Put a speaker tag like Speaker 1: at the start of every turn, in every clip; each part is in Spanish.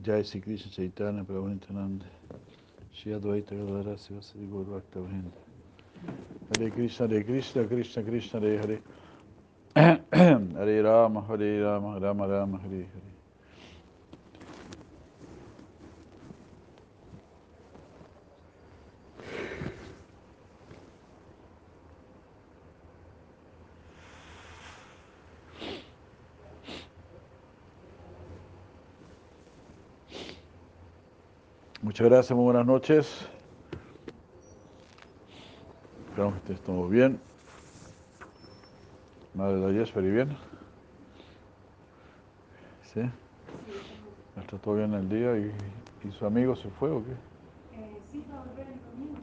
Speaker 1: Jai Sri Krishna Chaitanya Prabhu Nityananda Shri Advaita Gadadara Sivasadi Gaur Bhakta Vrinda Hare Krishna Hare Krishna Krishna Krishna Hare Hare. Hare Rama Hare Rama Rama Rama Hare Hare Muchas gracias, muy buenas noches. Esperamos que estés todo bien. Madre de Yeshwari, bien. ¿Sí? ¿Está todo bien el día y, y su amigo se fue o qué?
Speaker 2: Eh, sí, va a volver el domingo.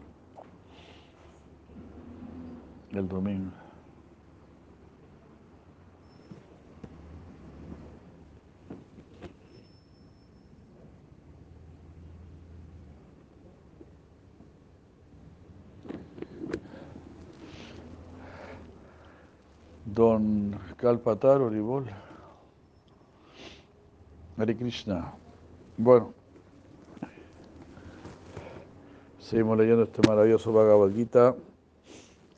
Speaker 1: El domingo. Don Kalpatar Oribol. Hare Krishna. Bueno, seguimos leyendo este maravilloso Bhagavad Gita.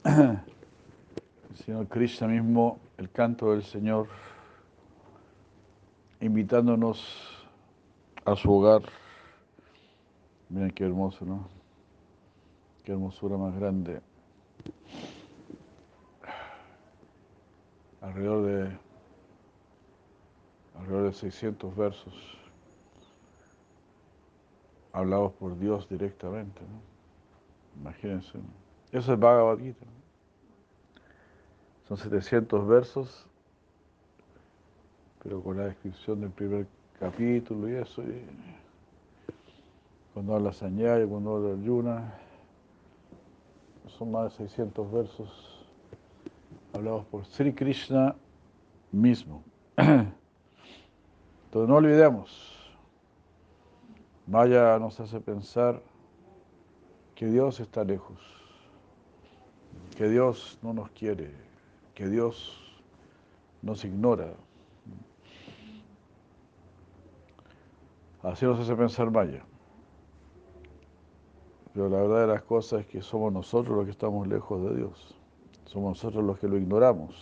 Speaker 1: El Señor Krishna mismo, el canto del Señor, invitándonos a su hogar. Miren qué hermoso, ¿no? Qué hermosura más grande. Alrededor de alrededor de 600 versos hablados por Dios directamente. Imagínense. Eso es Bhagavad Gita. Son 700 versos, pero con la descripción del primer capítulo y eso. Y cuando habla Sañaya, cuando habla Yuna, son más de 600 versos hablados por Sri Krishna mismo. Entonces no olvidemos, Maya nos hace pensar que Dios está lejos, que Dios no nos quiere, que Dios nos ignora. Así nos hace pensar Maya. Pero la verdad de las cosas es que somos nosotros los que estamos lejos de Dios. Somos nosotros los que lo ignoramos.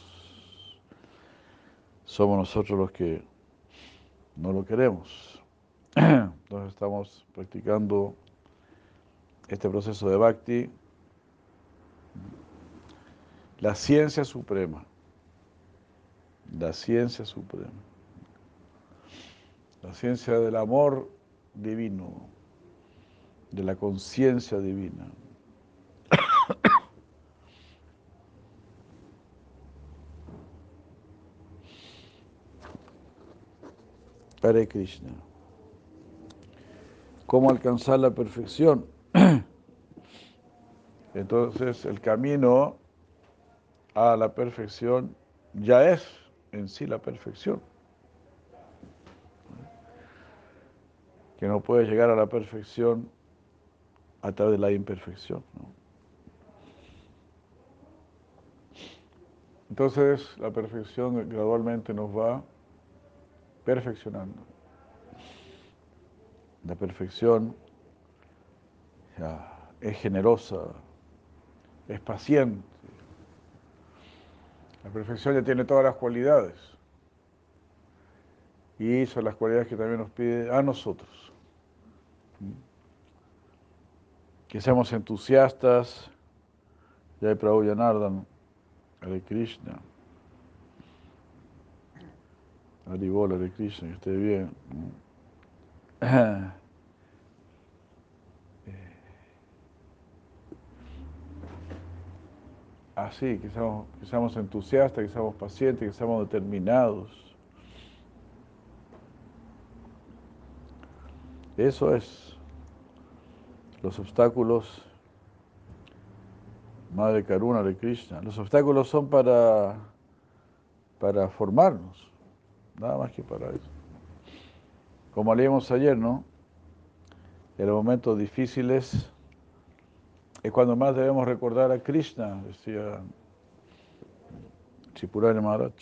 Speaker 1: Somos nosotros los que no lo queremos. Entonces estamos practicando este proceso de bhakti, la ciencia suprema, la ciencia suprema, la ciencia del amor divino, de la conciencia divina. Hare Krishna. ¿Cómo alcanzar la perfección? Entonces el camino a la perfección ya es en sí la perfección. Que no puede llegar a la perfección a través de la imperfección. Entonces la perfección gradualmente nos va perfeccionando. La perfección ya, es generosa, es paciente. La perfección ya tiene todas las cualidades. Y son las cualidades que también nos pide a nosotros. Que seamos entusiastas. Jai Prabhu Yanardan, Hare Krishna. Haribola de Krishna, que esté bien. Así, que seamos, que seamos entusiastas, que seamos pacientes, que seamos determinados. Eso es. Los obstáculos, Madre Karuna de Krishna, los obstáculos son para, para formarnos. Nada más que para eso. Como leímos ayer, ¿no? En los momentos difíciles es cuando más debemos recordar a Krishna, decía Chipurari Maharaj.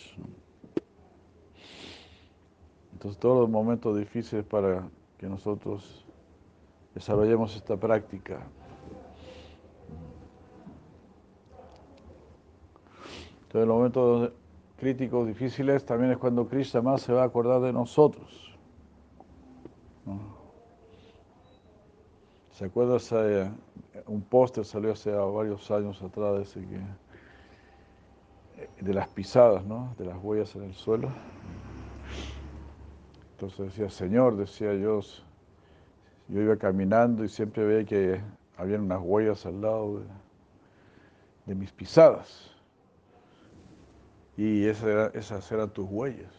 Speaker 1: Entonces todos los momentos difíciles para que nosotros desarrollemos esta práctica. Entonces, en los momentos críticos, difíciles, también es cuando Krishna más se va a acordar de nosotros. ¿Se acuerda? un póster salió hace varios años atrás de, que, de las pisadas, ¿no? de las huellas en el suelo. Entonces decía, Señor, decía yo, yo iba caminando y siempre veía que había unas huellas al lado de mis pisadas. Y esas eran tus huellas.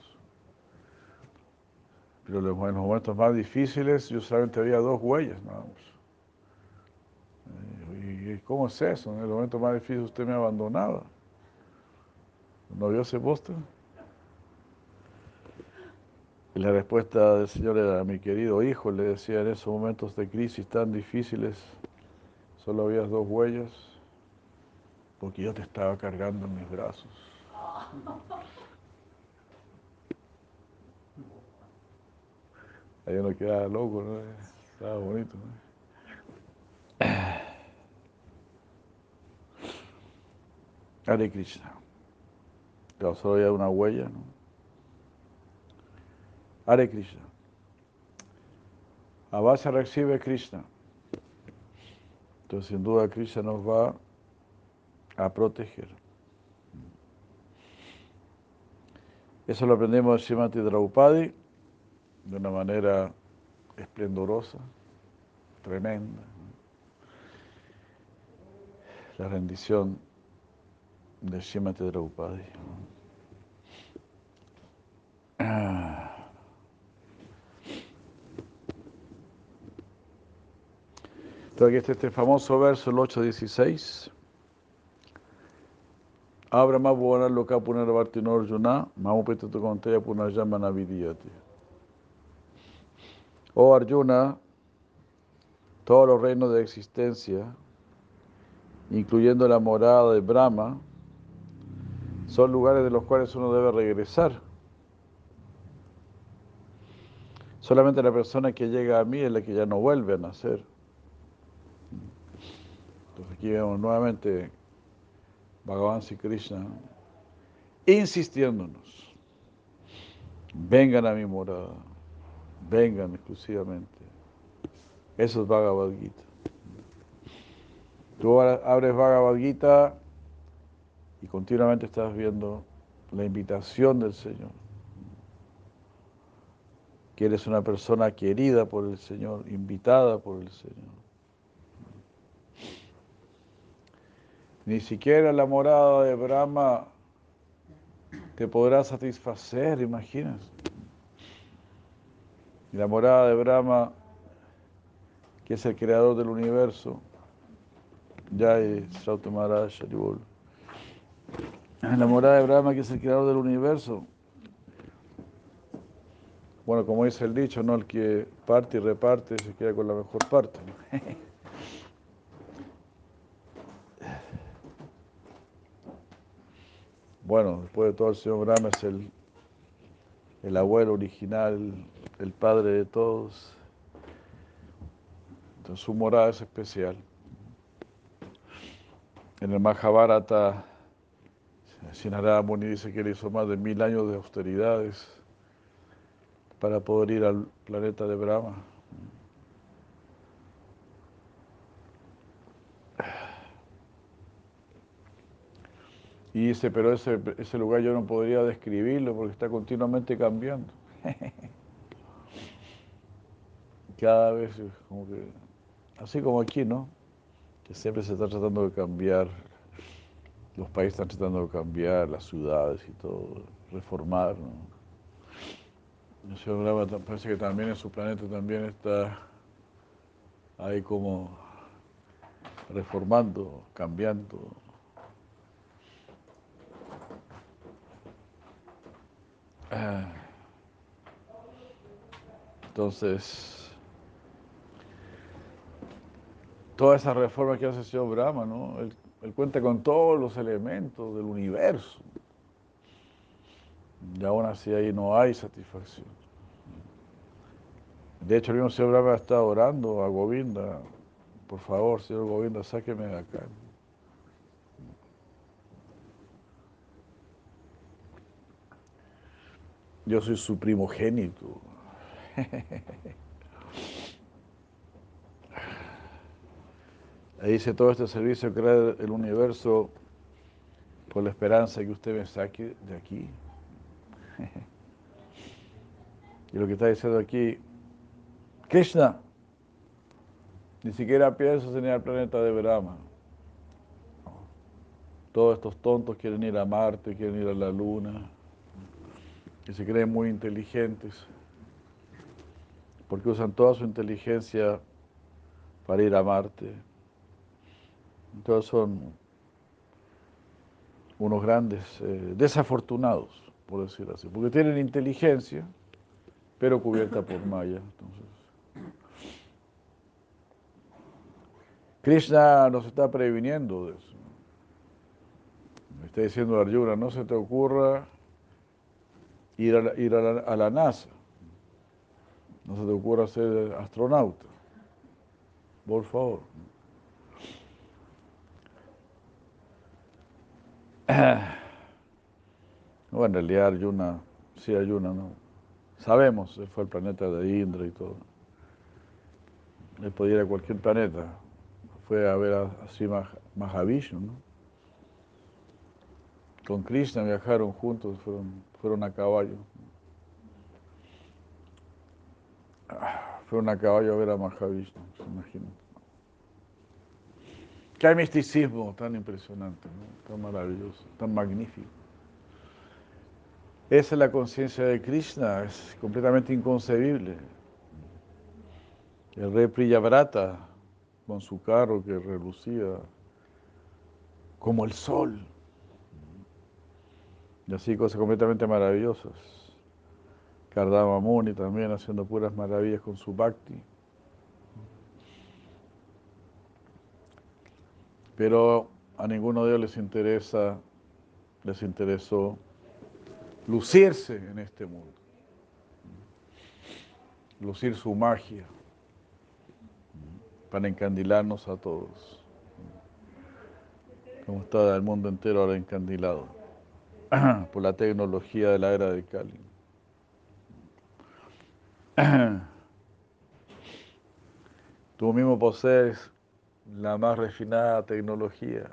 Speaker 1: Pero en los momentos más difíciles yo solamente había dos huellas nada ¿Y cómo es eso? En el momento más difícil usted me abandonaba. ¿No vio ese póster? Y la respuesta del Señor era, mi querido hijo, le decía, en esos momentos de crisis tan difíciles, solo había dos huellas, porque yo te estaba cargando en mis brazos. Ahí uno quedaba loco, ¿no? Estaba bonito, ¿no? Hare Krishna. Solo había una huella, ¿no? Hare Krishna. Abasa recibe Krishna. Entonces, sin duda, Krishna nos va a proteger. Eso lo aprendemos de Srimati Draupadi de una manera esplendorosa, tremenda. La rendición de Srimati Draupadi. Entonces aquí está este famoso verso, el 8.16. Abrahma Bhuana Loka Punarvarti Norjuna, Mamupita Tukonteya Punarjamana Vidiyati. Oh Arjuna, todos los reinos de existencia, incluyendo la morada de Brahma, son lugares de los cuales uno debe regresar. Solamente la persona que llega a mí es la que ya no vuelve a nacer. Entonces aquí vemos nuevamente Bhagavan Sri Krishna, insistiéndonos, vengan a mi morada, vengan exclusivamente. Eso es Bhagavad Gita. Tú abres Bhagavad Gita y continuamente estás viendo la invitación del Señor. Que eres una persona querida por el Señor, invitada por el Señor. Ni siquiera la morada de Brahma te podrá satisfacer, imaginas. La morada de Brahma, que es el creador del universo, ya es Maharaj La morada de Brahma, que es el creador del universo. Bueno, como dice el dicho, ¿no? El que parte y reparte se queda con la mejor parte. Bueno, después de todo, el señor Brahma es el, el abuelo original, el padre de todos. Entonces su morada es especial. En el Mahabharata, Sinarada Muni dice que él hizo más de mil años de austeridades para poder ir al planeta de Brahma. Y dice, pero ese, ese lugar yo no podría describirlo porque está continuamente cambiando. Cada vez como que, así como aquí, ¿no? Que siempre se está tratando de cambiar, los países están tratando de cambiar, las ciudades y todo, reformar, ¿no? El señor parece que también en su planeta también está ahí como reformando, cambiando. Entonces, toda esa reforma que hace el señor Brahma, ¿no? Él, cuenta con todos los elementos del universo. Y aún así ahí no hay satisfacción. De hecho, el mismo señor Brahma está orando a Govinda. Por favor, señor Govinda, sáqueme de acá. Yo soy su primogénito. Ahí dice todo este servicio crea el universo por la esperanza que usted me saque de aquí. y lo que está diciendo aquí, Krishna, ni siquiera pienso en el planeta de Brahma. Todos estos tontos quieren ir a Marte, quieren ir a la Luna, que se creen muy inteligentes, porque usan toda su inteligencia para ir a Marte. Entonces son unos grandes eh, desafortunados, por decirlo así, porque tienen inteligencia, pero cubierta por Maya. Entonces, Krishna nos está previniendo de eso. Me está diciendo Arjuna, no se te ocurra ir a la, ir a la, a la NASA, no se te ocurra ser astronauta, por favor. Bueno, en realidad Arjuna, sí Arjuna, ¿no? Sabemos, fue el planeta de Indra y todo. Él podía ir a cualquier planeta. Fue a ver a, así Mahavishnu, ¿no? Con Krishna viajaron juntos, fueron, fueron a caballo. Fueron a caballo a ver a Mahavishnu, se imaginan. Qué misticismo tan impresionante, tan maravilloso, tan magnífico. Esa es la conciencia de Krishna, es completamente inconcebible. El rey Priyavrata, con su carro que relucía como el sol. Y así cosas completamente maravillosas. Kardama Muni también haciendo puras maravillas con su bhakti. pero a ninguno de ellos les interesa, les interesó lucirse en este mundo, lucir su magia para encandilarnos a todos, como está el mundo entero ahora encandilado por la tecnología de la era de Cali. Tú mismo posees la más refinada tecnología.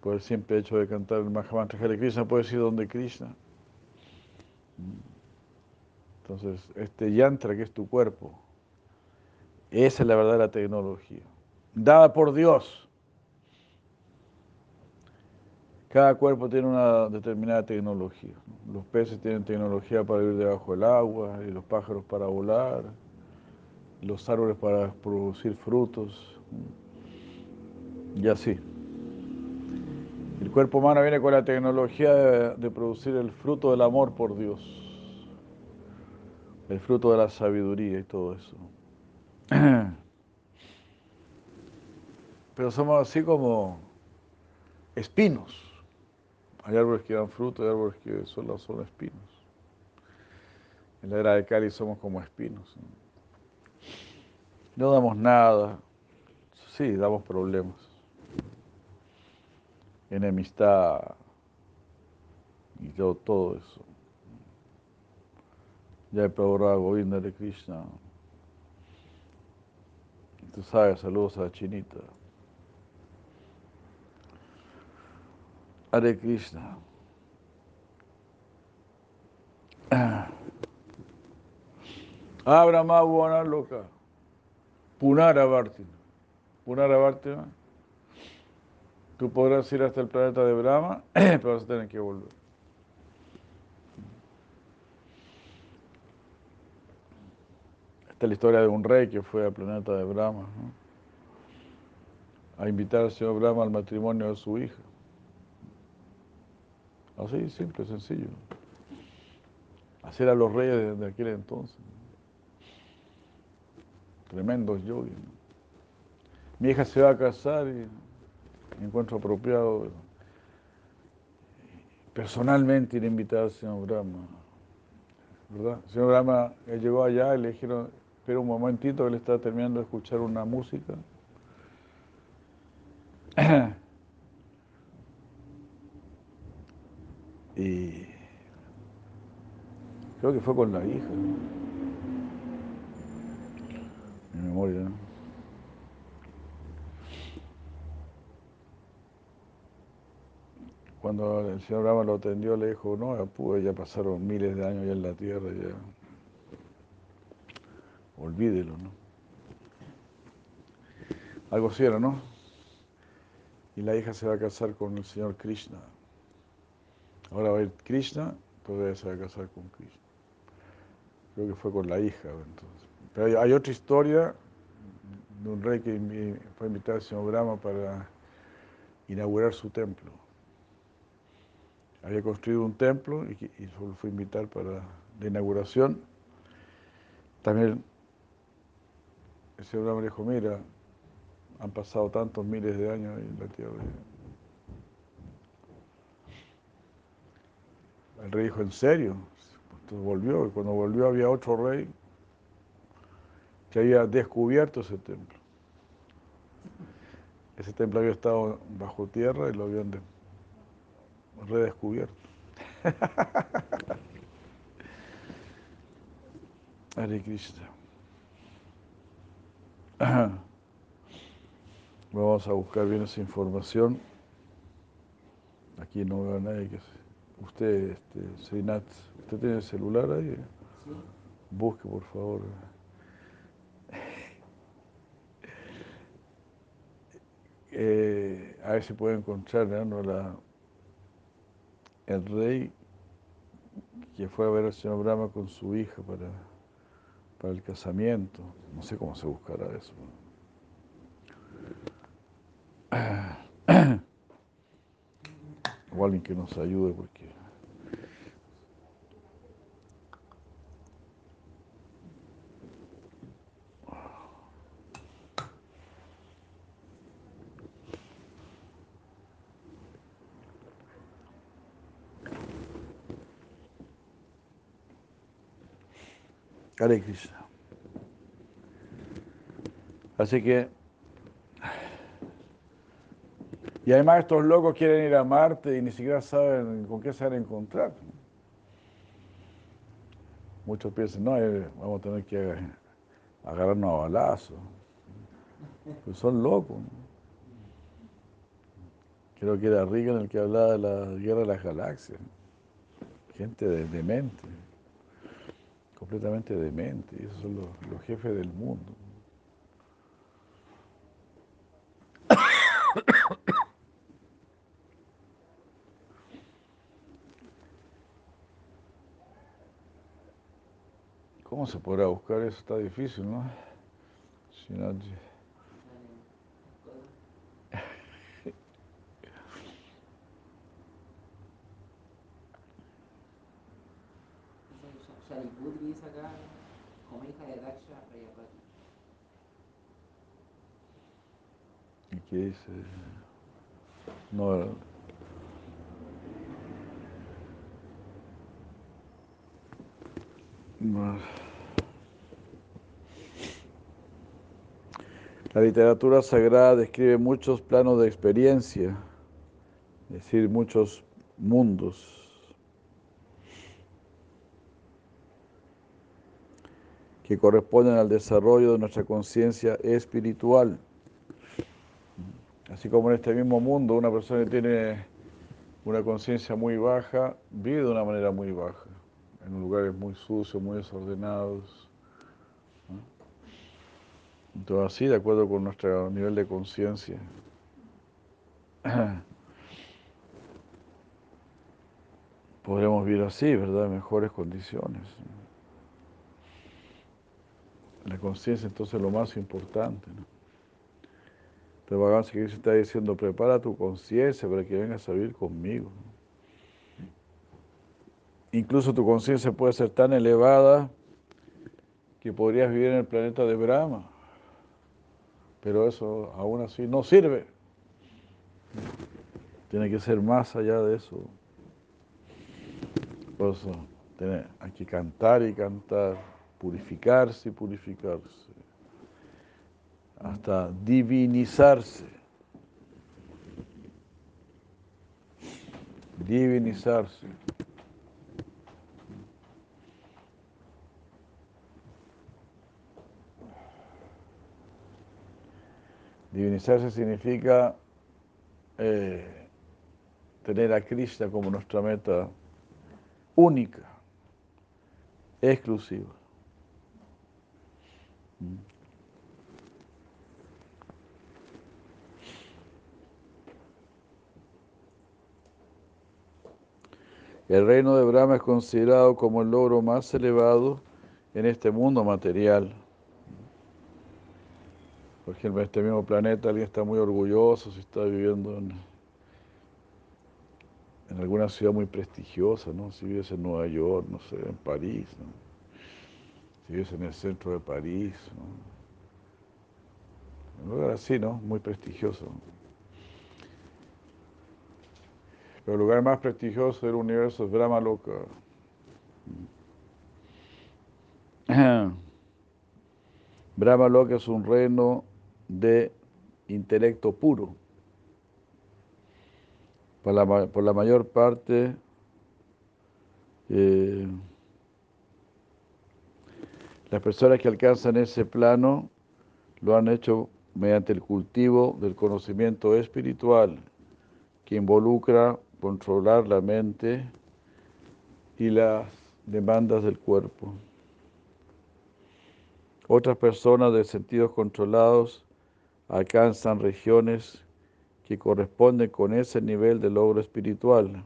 Speaker 1: Por el simple hecho de cantar el Mahamantra Hare Krishna, puede ir donde Krishna. Entonces, este yantra que es tu cuerpo, esa es la verdadera tecnología, dada por Dios. Cada cuerpo tiene una determinada tecnología. Los peces tienen tecnología para vivir debajo del agua y los pájaros para volar los árboles para producir frutos y así. El cuerpo humano viene con la tecnología de, producir el fruto del amor por Dios, el fruto de la sabiduría y todo eso. Pero somos así como espinos. Hay árboles que dan fruto y árboles que solo son espinos. En la era de Cali somos como espinos. No damos nada. Sí, damos problemas. Enemistad y todo, todo eso. Ya he probado Govinda de Krishna. Tú sabes, saludos a Chinita. Hare Krishna. Abra más buena loca. Punara Vartina. Punara Vartina. Tú podrás ir hasta el planeta de Brahma, pero vas a tener que volver. Esta es la historia de un rey que fue al planeta de Brahma a invitar al señor Brahma al matrimonio de su hija. Así, simple, sencillo. Hacer a los reyes de aquel entonces tremendos yogis. Mi hija se va a casar y encuentro apropiado personalmente ir a invitar al señor Brahma. ¿verdad? El señor Brahma llegó allá y le dijeron, espera un momentito, él está terminando de escuchar una música. y creo que fue con la hija. Mi memoria, ¿no? Cuando el señor Brahma lo atendió, le dijo, no, pues ya pasaron miles de años ya en la tierra, ya. Olvídelo, ¿no? Algo así era, ¿no? Y la hija se va a casar con el señor Krishna. Ahora va a ir Krishna, pues ella se va a casar con Krishna. Creo que fue con la hija, entonces. Pero hay, otra historia de un rey que fue a invitar al señor Brahma para inaugurar su templo. Había construido un templo y, y solo fue invitar para la inauguración. También el señor Brahma dijo, mira, han pasado tantos miles de años en la tierra. El rey dijo, ¿en serio? Entonces volvió, y cuando volvió había otro rey que había descubierto ese templo. Ese templo había estado bajo tierra y lo habían de- redescubierto. Hare Krishna. Vamos a buscar bien esa información. Aquí no veo a nadie que se... Usted, este, ¿usted tiene el celular ahí? Busque, por favor. Eh, a ver si puede encontrar ¿no? la, el rey que fue a ver al señor Brahma con su hija para, para el casamiento. No sé cómo se buscará eso. O alguien que nos ayude porque... Hare Krishna. Así que, y además estos locos quieren ir a Marte y ni siquiera saben con qué se van a encontrar. Muchos piensan, no, eh, vamos a tener que agarrarnos a balazo. Pues son locos. Creo que era Reagan el que hablaba de la guerra de las galaxias. Gente de- demente, completamente demente. Y esos son los jefes del mundo. ¿Cómo se podrá buscar eso? Está difícil, ¿no? Si no-
Speaker 3: dice acá, como hija de.
Speaker 1: ¿Y qué dice? No. no. La literatura sagrada describe muchos planos de experiencia, es decir, muchos mundos. que corresponden al desarrollo de nuestra conciencia espiritual. Así como en este mismo mundo una persona que tiene una conciencia muy baja vive de una manera muy baja, en lugares muy sucios, muy desordenados. Entonces así, de acuerdo con nuestro nivel de conciencia. Podremos vivir así, ¿verdad? En mejores condiciones. La conciencia entonces es lo más importante. Entonces Bhagavan Krishna está diciendo, prepara tu conciencia para que vengas a vivir conmigo. Incluso tu conciencia puede ser tan elevada que podrías vivir en el planeta de Brahma, pero eso aún así no sirve. Tiene que ser más allá de eso. Por eso, Tener- hay que cantar y cantar, purificarse y purificarse, hasta divinizarse. Divinizarse. Divinizarse significa eh, tener a Krishna como nuestra meta única, exclusiva. Mm. El reino de Brahma es considerado como el logro más elevado en este mundo material. Por ejemplo, en este mismo planeta alguien está muy orgulloso si está viviendo en, en alguna ciudad muy prestigiosa, ¿no? Si vives en Nueva York, no sé, en París, ¿no? Si vives en el centro de París, ¿no? Un lugar así, ¿no? Muy prestigioso. Pero el lugar más prestigioso del universo es Brahma Loka. Brahma Loka es un reino de intelecto puro. Por la, mayor parte, eh, las personas que alcanzan ese plano lo han hecho mediante el cultivo del conocimiento espiritual que involucra controlar la mente y las demandas del cuerpo. Otras personas de sentidos controlados alcanzan regiones que corresponden con ese nivel de logro espiritual.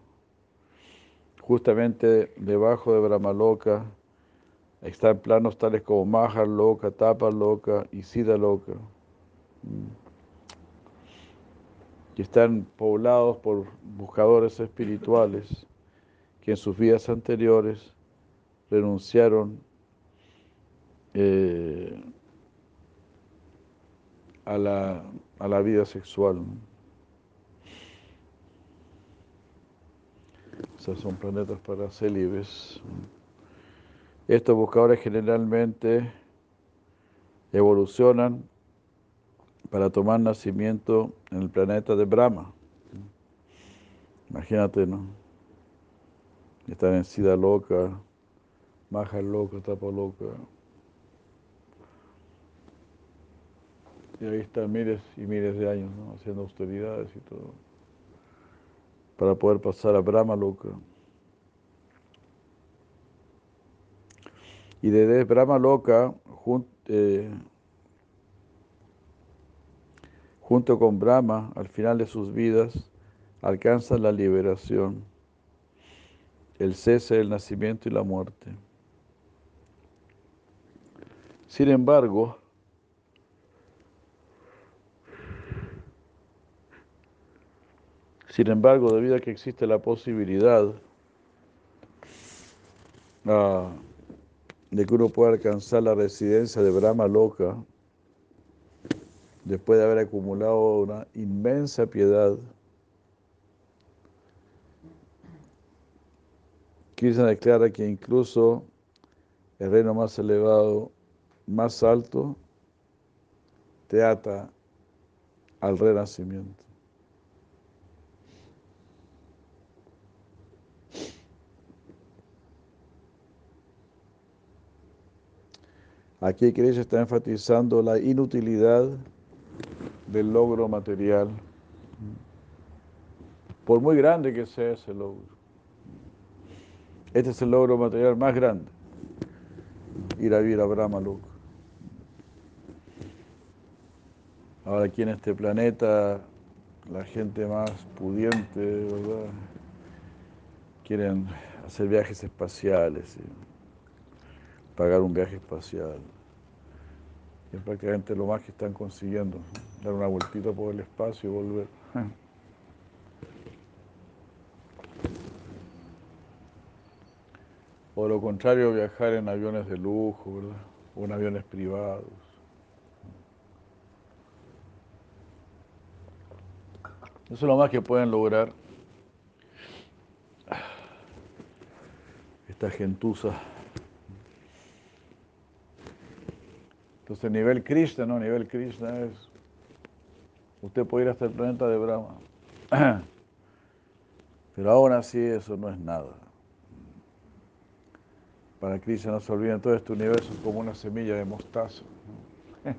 Speaker 1: Justamente debajo de Brahmaloka están planos tales como Mahar Loka, Tapa Loka y Siddha Loka, mm, que están poblados por buscadores espirituales que en sus vidas anteriores renunciaron eh, a, la, a la vida sexual. ¿no? Esos son planetas para célibes. Estos buscadores generalmente evolucionan para tomar nacimiento en el planeta de Brahma. Imagínate, ¿no? Están en Sida Loca, Maja Loca, Tapa Loca. Y ahí están miles y miles de años, ¿no? Haciendo austeridades y todo. Para poder pasar a Brahma Loka. Y desde Brahma Loka, jun- eh, junto con Brahma, al final de sus vidas, alcanzan la liberación, el cese del nacimiento y la muerte. Sin embargo, sin embargo, debido a que existe la posibilidad ah, de que uno pueda alcanzar la residencia de Brahma Loka, después de haber acumulado una inmensa piedad, Krishna declara que incluso el reino más elevado, más alto, te ata al renacimiento. Aquí Krishna está enfatizando la inutilidad del logro material, por muy grande que sea ese logro. Este es el logro material más grande, ir a vivir a Brahma Loka. Ahora aquí en este planeta, la gente más pudiente, ¿verdad? Quieren hacer viajes espaciales, pagar un viaje espacial. Prácticamente lo más que están consiguiendo, dar una vueltita por el espacio y volver. O lo contrario, viajar en aviones de lujo, ¿verdad? O en aviones privados. Eso es lo más que pueden lograr. esta gentuza. Entonces, nivel Krishna, ¿no? Nivel Krishna es. Usted puede ir hasta el planeta de Brahma. Pero aún así, eso no es nada. Para Krishna no se olviden, todo este universo como una semilla de mostaza.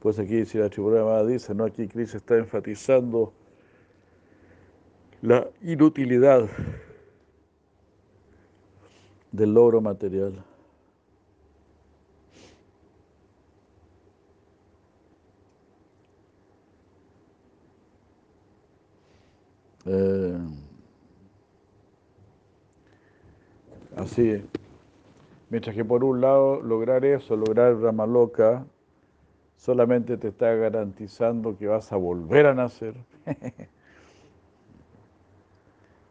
Speaker 1: Pues aquí, si la Tripurana dice, ¿no? Aquí Krishna está enfatizando la inutilidad del logro material. Eh, así, mientras que por un lado lograr eso, lograr Ramaloka, solamente te está garantizando que vas a volver a nacer.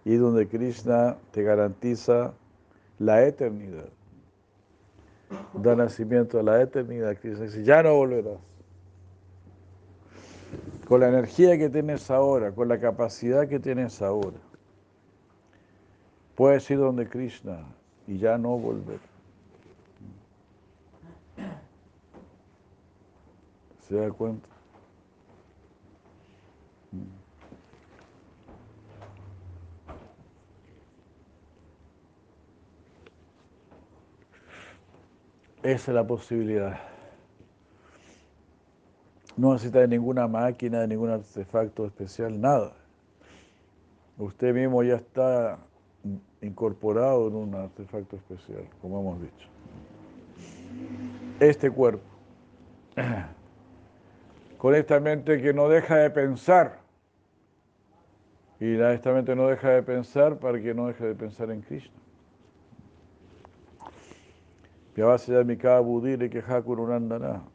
Speaker 1: y donde Krishna te garantiza la eternidad. Da nacimiento a la eternidad. Krishna dice, ya no volverás. Con la energía que tienes ahora, con la capacidad que tienes ahora, puedes ir donde Krishna y ya no volver. ¿Se da cuenta? Esa es la posibilidad. No necesita de ninguna máquina, de ningún artefacto especial, nada. Usted mismo ya está incorporado en un artefacto especial, como hemos dicho. Este cuerpo, con esta mente que no deja de pensar, y esta mente no deja de pensar para que no deje de pensar en Krishna.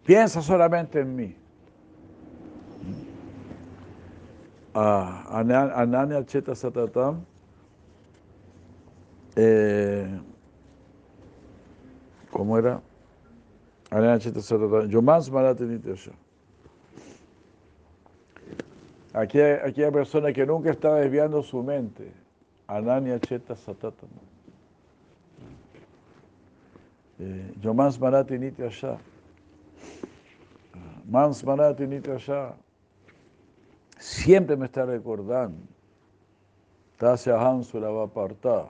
Speaker 1: Piensa solamente en mí. Ananya Cheta Satatam. Eh, ¿Cómo era? Ananya Cheta Satatam. Yomans Maratinitesha. Hay persona que nunca está desviando su mente. Ananya Cheta Satatam. Eh, yo mans marati nitya sha. Mans marati nitya sha. Siempre me está recordando. Tasya Hansu la va apartar.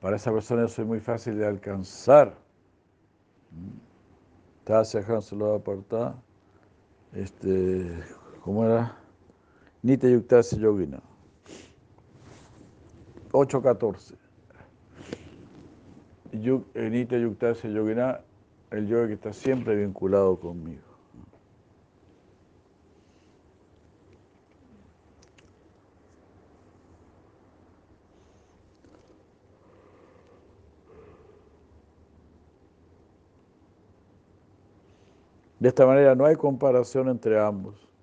Speaker 1: Para esa persona eso es muy fácil de alcanzar. Tasya Hansu la va apartar. Este, ¿cómo era? Nitya Yuktasi Yogina. 8.14. Nitya Yuktase Yogina, el yoga que está siempre vinculado conmigo. De esta manera no hay comparación entre ambos.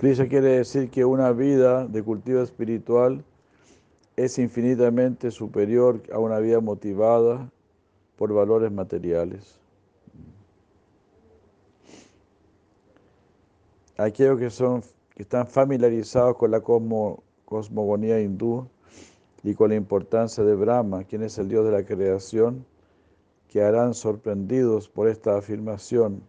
Speaker 1: Krishna quiere decir que una vida de cultivo espiritual es infinitamente superior a una vida motivada por valores materiales. Aquellos que, son, que están familiarizados con la cosmogonía hindú y con la importancia de Brahma, quien es el Dios de la creación, quedarán sorprendidos por esta afirmación,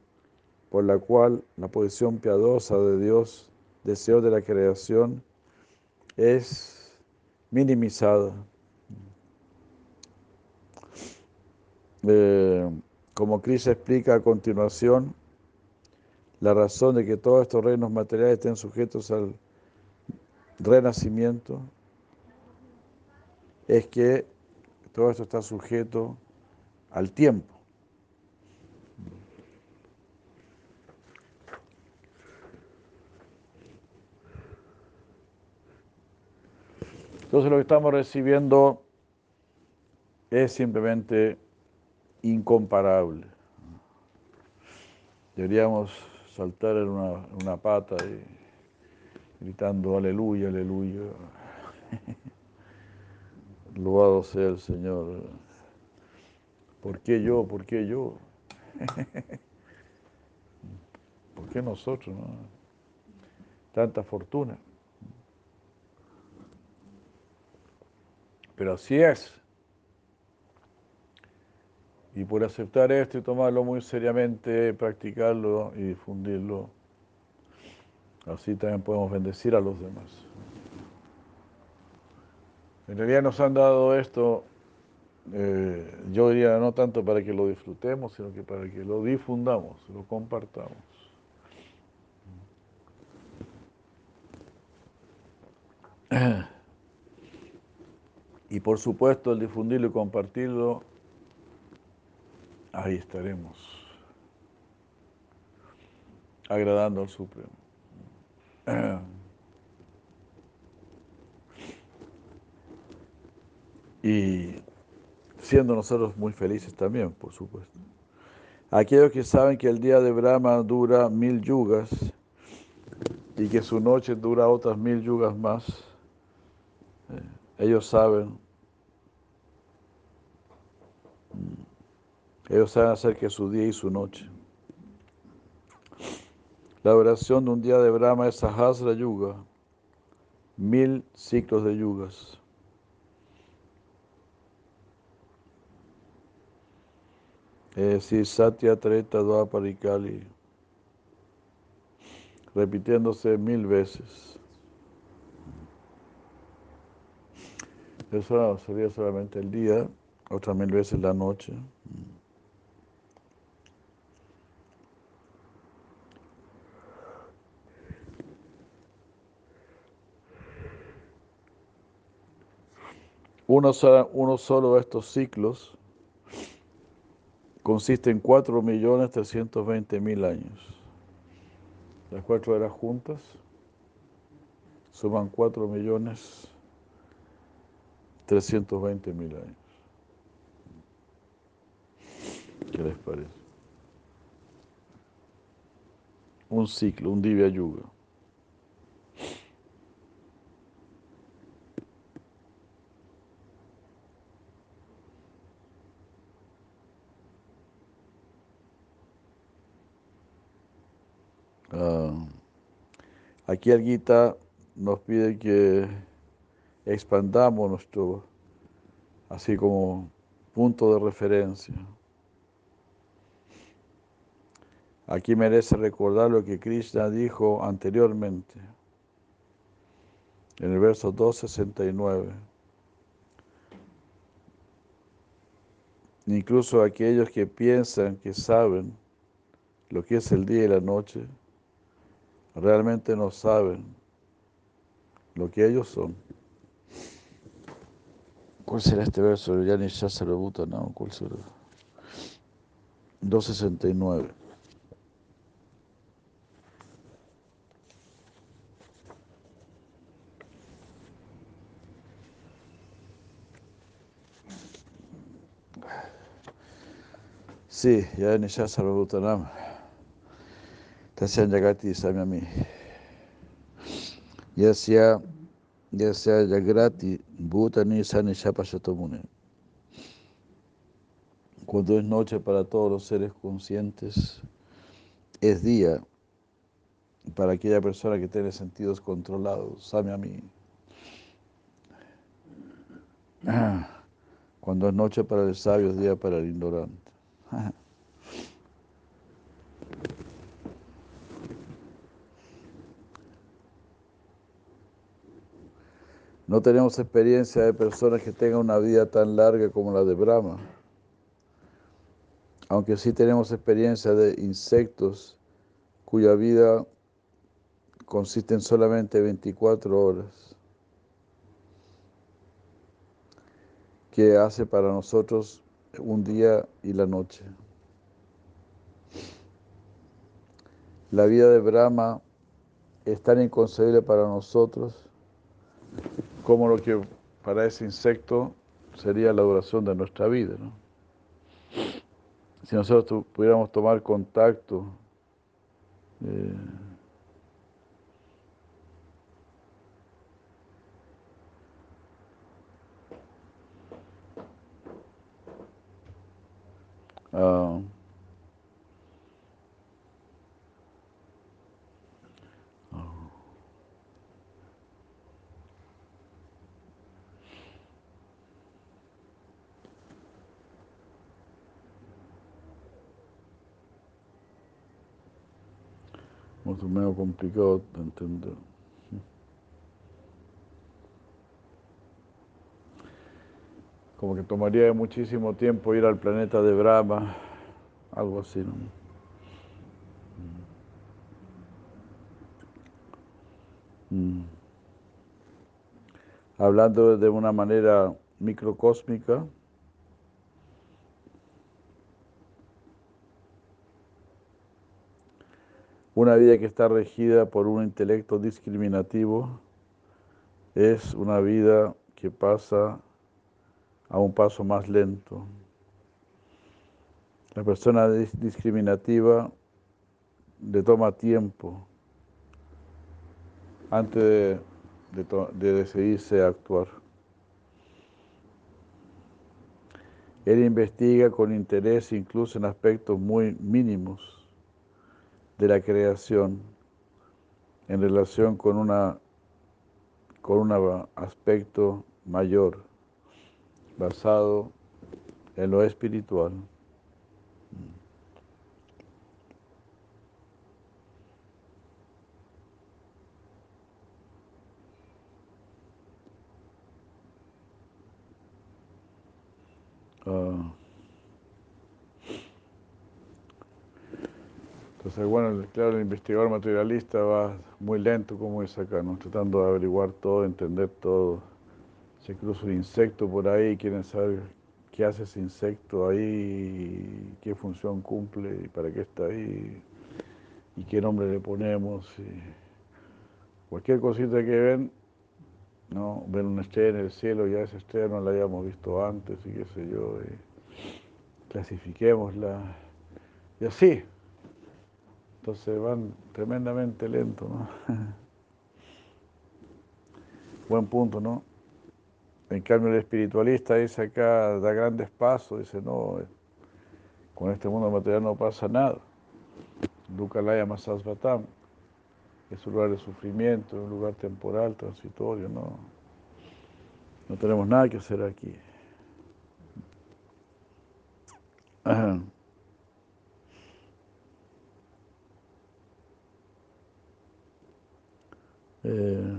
Speaker 1: por la cual la posición piadosa de Dios deseo de la creación es minimizada. Eh, como Cris explica a continuación, la razón de que todos estos reinos materiales estén sujetos al renacimiento es que todo esto está sujeto al tiempo. Entonces lo que estamos recibiendo es simplemente incomparable. Deberíamos saltar en una, pata y gritando aleluya, aleluya. Loado sea el Señor. ¿Por qué yo? ¿Por qué yo? ¿Por qué nosotros? No? Tanta fortuna. Pero así es. Y por aceptar esto y tomarlo muy seriamente, practicarlo y difundirlo, así también podemos bendecir a los demás. En realidad nos han dado esto, eh, yo diría no tanto para que lo disfrutemos, sino que para que lo difundamos, lo compartamos. Y por supuesto el difundirlo y compartirlo, ahí estaremos, agradando al Supremo. Y siendo nosotros muy felices también, por supuesto. Aquellos que saben que el día de Brahma dura mil yugas y que su noche dura otras mil yugas más, eh, ellos saben, ellos saben hacer que su día y su noche. La duración de un día de Brahma es Sahasra Yuga, mil ciclos de yugas. Es decir, Satya, Treta, Dvapara y Kali, repitiéndose mil veces. Eso sería solamente el día, otras mil veces la noche. Uno, solo de estos ciclos consiste en 4.320.000 años. Las cuatro eras juntas suman 4.320.000 años. ¿Qué les parece? Un ciclo, un Divya Yuga. Aquí el Gita nos pide que expandamos nuestro, así como punto de referencia. Aquí merece recordar lo que Krishna dijo anteriormente, en el verso 269. Incluso aquellos que piensan que saben lo que es el día y la noche, realmente no saben lo que ellos son. ¿Cuál será este verso? Ya ni ya se lo buta, ¿no? ¿Cuál será? 269. Sí, ya ni ya se lo buta, ¿no? Tasyan Jagati Samyami. Yasya Yasya Jagrati Bhutani Sani Shapashatomune. Cuando es noche para todos los seres conscientes, es día para aquella persona que tiene sentidos controlados. Samyami. Cuando es noche para el sabio, es día para el ignorante. No tenemos experiencia de personas que tengan una vida tan larga como la de Brahma, aunque sí tenemos experiencia de insectos cuya vida consiste en solamente 24 horas, que hace para nosotros un día y la noche. La vida de Brahma es tan inconcebible para nosotros como lo que para ese insecto sería la duración de nuestra vida. ¿no? Si nosotros pudiéramos tomar contacto eh, uh, Medio complicado de entender. Como que tomaría muchísimo tiempo ir al planeta de Brahma, algo así, ¿no? Mm. Hablando de una manera microcósmica, una vida que está regida por un intelecto discriminativo es una vida que pasa a un paso más lento. La persona discriminativa le toma tiempo antes de, de, decidirse a actuar. Él investiga con interés incluso en aspectos muy mínimos de la creación en relación con, una, con un aspecto mayor basado en lo espiritual. Ah. Bueno, claro, el investigador materialista va muy lento como es acá, ¿no? tratando de averiguar todo, entender todo. Se cruza un insecto por ahí, quieren saber qué hace ese insecto ahí, qué función cumple y para qué está ahí, y qué nombre le ponemos. cualquier cosita que ven, ¿no? ven una estrella en el cielo, ya esa estrella no la habíamos visto antes y qué sé yo, y clasifiquémosla, y así. Entonces van tremendamente lento, ¿no? Buen punto, ¿no? En cambio el espiritualista dice acá, da grandes pasos, dice, no, con este mundo material no pasa nada. Dukalaya Masasvatam es un lugar de sufrimiento, un lugar temporal, transitorio, no, no tenemos nada que hacer aquí. Eh,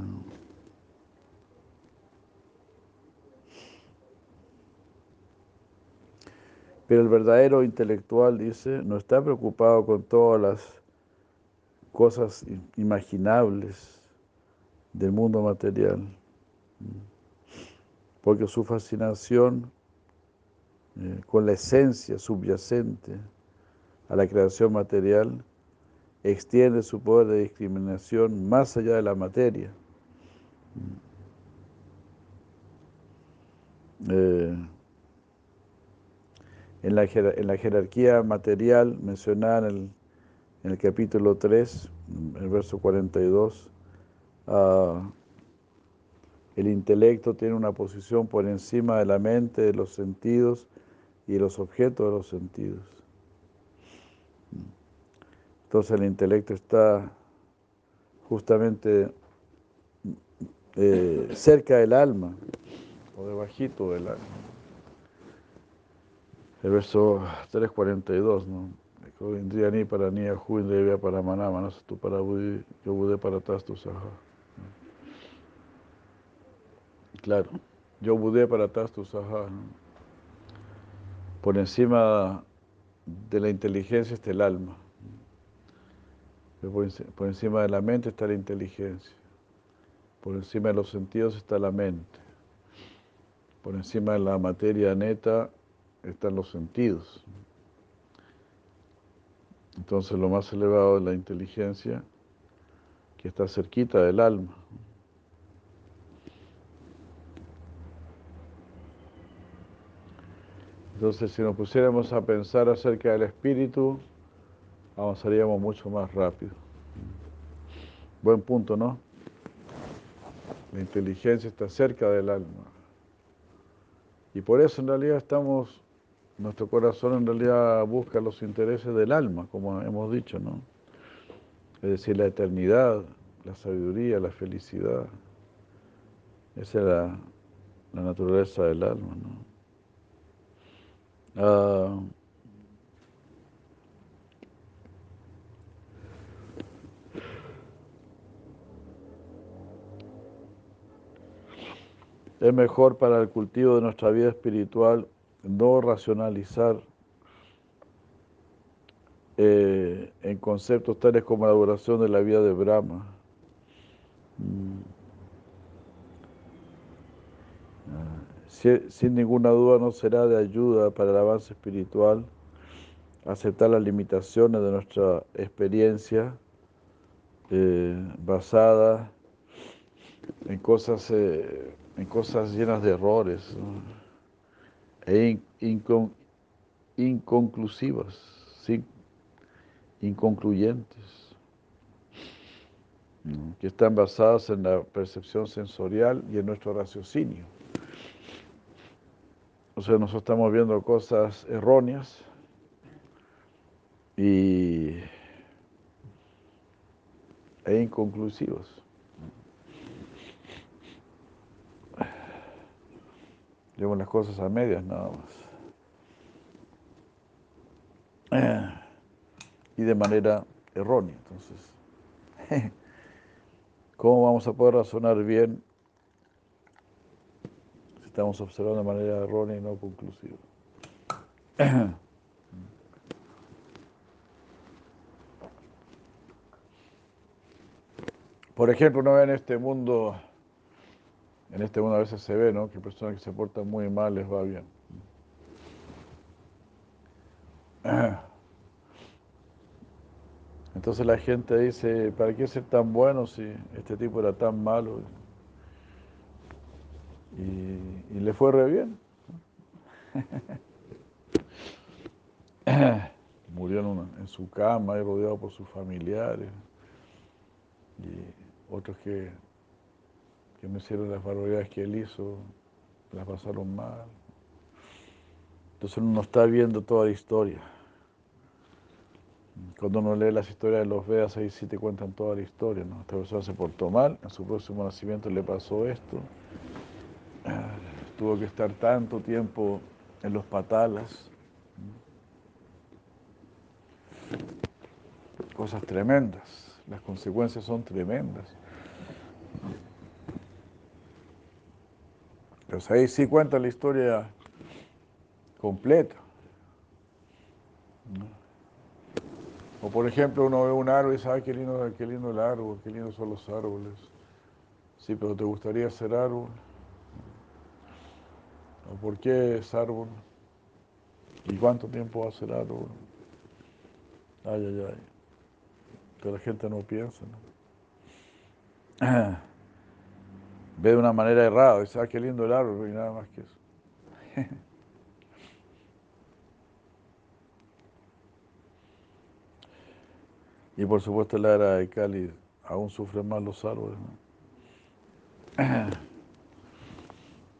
Speaker 1: pero el verdadero intelectual, dice, no está preocupado con todas las cosas imaginables del mundo material, porque su fascinación eh, con la esencia subyacente a la creación material extiende su poder de discriminación más allá de la materia. Eh, en, la, en la jerarquía material mencionada en el en el capítulo 3, el verso 42, ah, el intelecto tiene una posición por encima de la mente, de los sentidos y de los objetos de los sentidos. Entonces el intelecto está justamente eh, cerca del alma o debajito del alma. El verso 342, ¿no? vendría ni para ni para maná, manas tu para yo budé para atrás tu saja. Claro, yo budé para atrás tu saja. Por encima de la inteligencia está el alma. Por encima de la mente está la inteligencia. Por encima de los sentidos está la mente. Por encima de la materia neta están los sentidos. Entonces lo más elevado es la inteligencia que está cerquita del alma. Entonces si nos pusiéramos a pensar acerca del espíritu, avanzaríamos mucho más rápido. Buen punto, ¿no? La inteligencia está cerca del alma. Y por eso en realidad estamos nuestro corazón en realidad busca los intereses del alma, como hemos dicho, ¿no? Es decir, la eternidad, la sabiduría, la felicidad. Esa es la, naturaleza del alma, ¿no? Ah, Es mejor para el cultivo de nuestra vida espiritual no racionalizar eh, en conceptos tales como la duración de la vida de Brahma. Mm. Sin ninguna duda no será de ayuda para el avance espiritual aceptar las limitaciones de nuestra experiencia eh, basada en cosas, eh, en cosas llenas de errores e inconclusivas, inconcluyentes, que están basadas en la percepción sensorial y en nuestro raciocinio. O sea, nosotros estamos viendo cosas erróneas y, e inconclusivas. Llevo las cosas a medias nada más. Y de manera errónea. Entonces, ¿cómo vamos a poder razonar bien si estamos observando de manera errónea y no conclusiva? Por ejemplo, uno ve en este mundo, en este mundo a veces se ve, ¿no? Que personas que se portan muy mal les va bien. Entonces la gente dice, ¿para qué ser tan bueno si este tipo era tan malo? Y, le fue re bien. Murió en, en, su cama y rodeado por sus familiares. Y otros que, que no hicieron las barbaridades que él hizo, las pasaron mal. Entonces uno no está viendo toda la historia. Cuando uno lee las historias de los Vedas, ahí sí te cuentan toda la historia. ¿no? Esta persona se portó mal, en su próximo nacimiento le pasó esto, tuvo que estar tanto tiempo en los patalas. Cosas tremendas, las consecuencias son tremendas. Pues ahí sí cuenta la historia completa. O por ejemplo, uno ve un árbol y dice, ay, qué lindo, qué lindo el árbol, qué lindos son los árboles. Sí, pero ¿te gustaría ser árbol? ¿O por qué es árbol? ¿Y cuánto tiempo va a ser árbol? Ay, ay, ay. Que la gente no piensa, ¿no? ve de una manera errada, dice, ah, qué lindo el árbol, y nada más que eso. y por supuesto la era de Cali aún sufren más los árboles,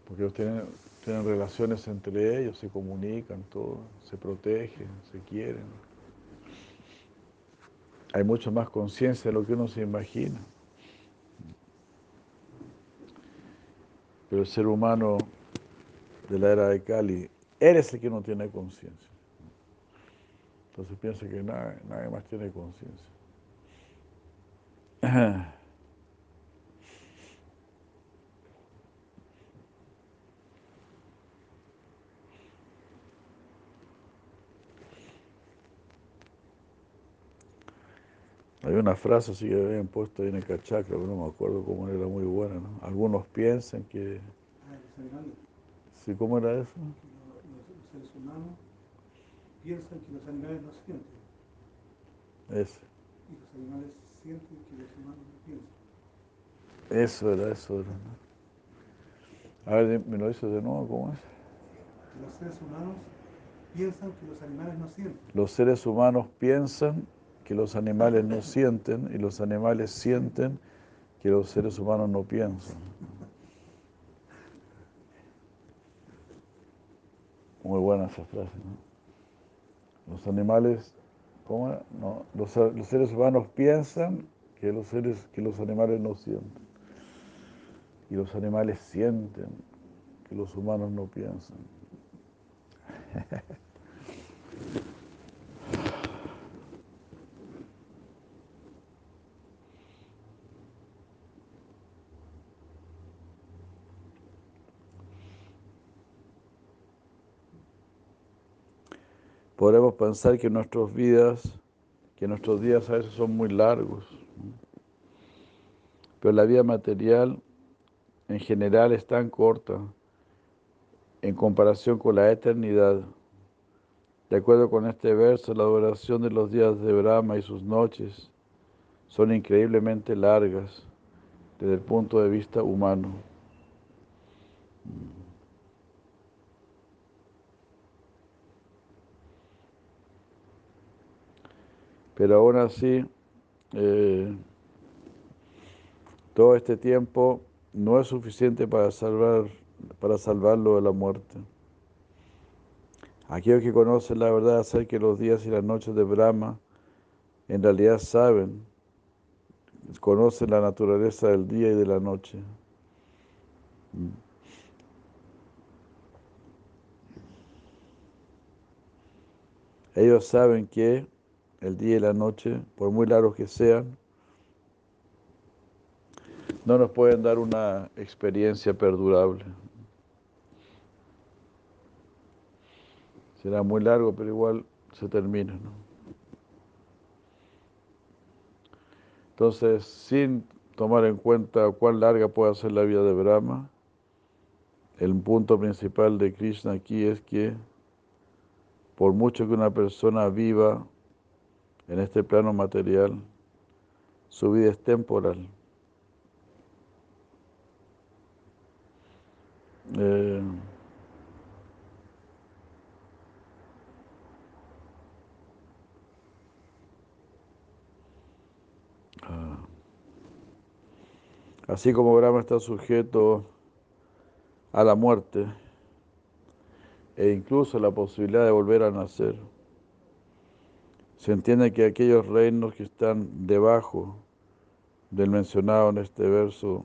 Speaker 1: porque ellos tienen, tienen relaciones entre ellos, se comunican, todo, se protegen, se quieren. Hay mucho más conciencia de lo que uno se imagina. Pero el ser humano de la era de Cali, eres el que no tiene conciencia. Entonces piensa que nadie, nadie más tiene conciencia. Hay una frase así que habían puesto ahí en el cachacra, pero no me acuerdo cómo era, muy buena, ¿no? Algunos piensan que... Sí, ¿cómo era eso?
Speaker 4: Los, seres humanos piensan que los animales no sienten.
Speaker 1: Eso.
Speaker 4: Y los animales sienten que los humanos no piensan.
Speaker 1: Eso era, eso era. ¿no? A ver, ¿me lo dices de nuevo? ¿Cómo es?
Speaker 4: Los seres humanos piensan que los animales no sienten.
Speaker 1: Los seres humanos piensan que los animales no sienten y los animales sienten que los seres humanos no piensan. Muy buena esa frase. ¿no? Los animales, ¿cómo no, los, seres humanos piensan que los, seres, que los animales no sienten. Y los animales sienten que los humanos no piensan. pensar que nuestras vidas, que nuestros días a veces son muy largos, pero la vida material en general es tan corta en comparación con la eternidad. De acuerdo con este verso, la duración de los días de Brahma y sus noches son increíblemente largas desde el punto de vista humano. Pero aún así, eh, todo este tiempo no es suficiente para salvar para salvarlo de la muerte. Aquellos que conocen la verdad acerca que los días y las noches de Brahma en realidad saben, conocen la naturaleza del día y de la noche. Ellos saben que el día y la noche, por muy largos que sean, no nos pueden dar una experiencia perdurable. Será muy largo, pero igual se termina. Entonces, sin tomar en cuenta cuán larga puede ser la vida de Brahma, el punto principal de Krishna aquí es que por mucho que una persona viva en este plano material, su vida es temporal. Eh, ah. así como Brahma está sujeto a la muerte e incluso a la posibilidad de volver a nacer, se entiende que aquellos reinos que están debajo del mencionado en este verso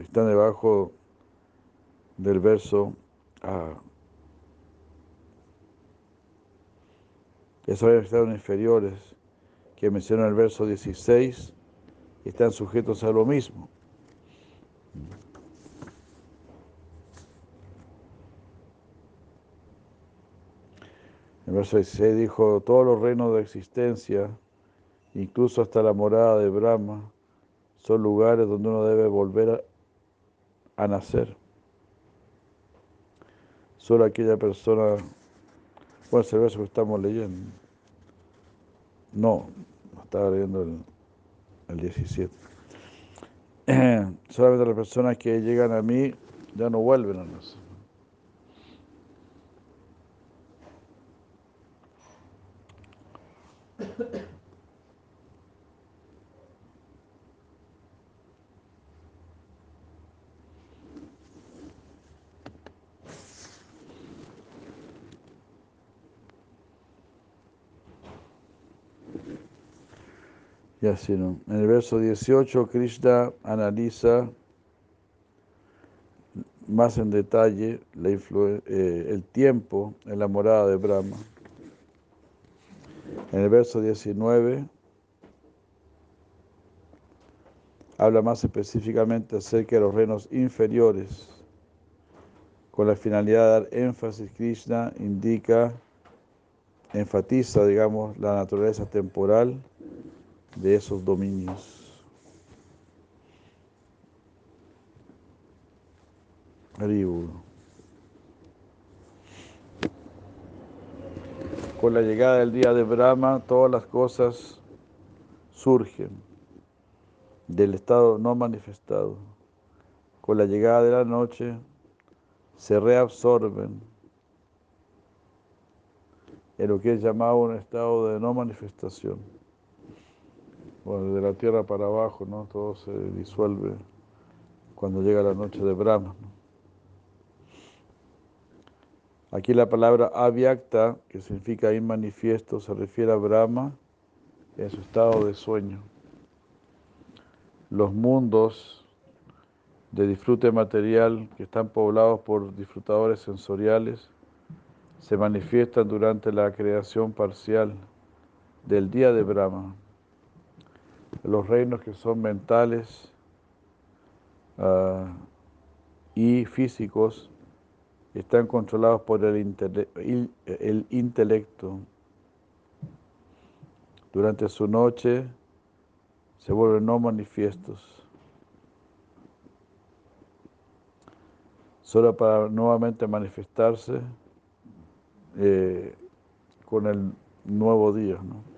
Speaker 1: están debajo del verso A. Esos estados inferiores que menciona el verso 16 están sujetos a lo mismo. El verso 16 dijo, todos los reinos de existencia, incluso hasta la morada de Brahma, son lugares donde uno debe volver a, nacer. Solo aquella persona, bueno, ese verso que estamos leyendo. No, estaba leyendo el, el 17. Solamente las personas que llegan a mí ya no vuelven a nacer. Y así, ¿no? En el verso 18, Krishna analiza más en detalle la eh, el tiempo en la morada de Brahma. En el verso 19 habla más específicamente acerca de los reinos inferiores. Con la finalidad de dar énfasis, Krishna indica, enfatiza, digamos, la naturaleza temporal de esos dominios. Con la llegada del día de Brahma, todas las cosas surgen del estado no manifestado. Con la llegada de la noche, se reabsorben en lo que es llamado un estado de no manifestación de la tierra para abajo, ¿no? Todo se disuelve cuando llega la noche de Brahma. Aquí la palabra avyakta, que significa inmanifiesto, se refiere a Brahma en su estado de sueño. Los mundos de disfrute material que están poblados por disfrutadores sensoriales se manifiestan durante la creación parcial del día de Brahma los reinos que son mentales ah, y físicos están controlados por el, intele- il- el intelecto. Durante su noche se vuelven no manifiestos. Solo para nuevamente manifestarse eh, con el nuevo día. ¿no?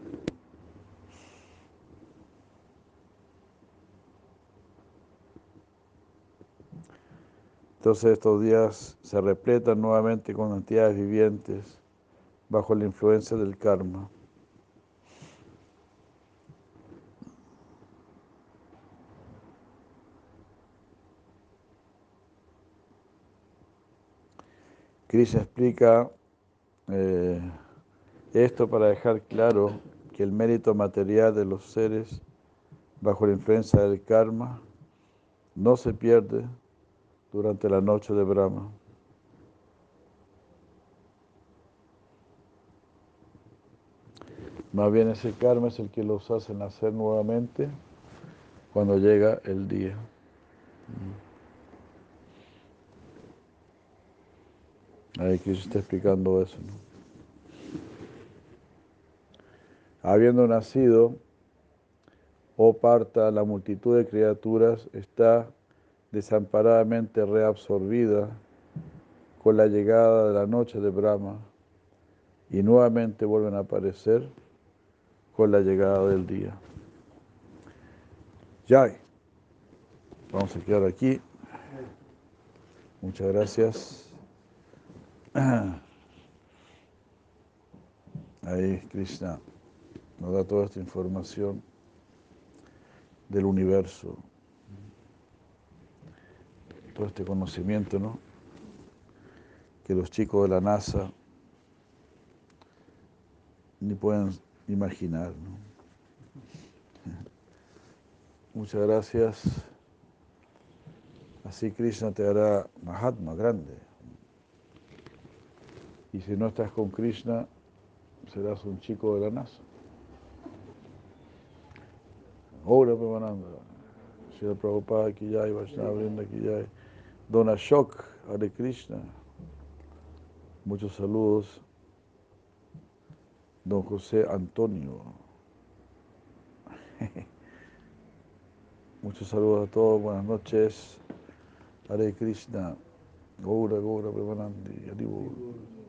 Speaker 1: Entonces estos días se repletan nuevamente con entidades vivientes bajo la influencia del karma. Krishna explica eh, esto para dejar claro que el mérito material de los seres bajo la influencia del karma no se pierde durante la noche de Brahma. Más bien ese karma es el que los hace nacer nuevamente cuando llega el día. Ahí Krishna está explicando eso. ¿no? Habiendo nacido, oh parta, la multitud de criaturas está desamparadamente reabsorbida con la llegada de la noche de Brahma y nuevamente vuelven a aparecer con la llegada del día. Ya, vamos a quedar aquí. Muchas gracias. Ahí Krishna nos da toda esta información del universo, este conocimiento, ¿no? Que los chicos de la NASA ni pueden imaginar. Muchas gracias. Así Krishna te hará Mahatma grande. Y si no estás con Krishna, serás un chico de la NASA. Ahora Premananda, Srila Prabhupada aquí ya, Vaishnava Vrinda aquí ya, Don Ashok, Hare Krishna. Muchos saludos. Don José Antonio. Muchos saludos a todos, buenas noches. Hare Krishna. Gaura, Gaura, Premanandi.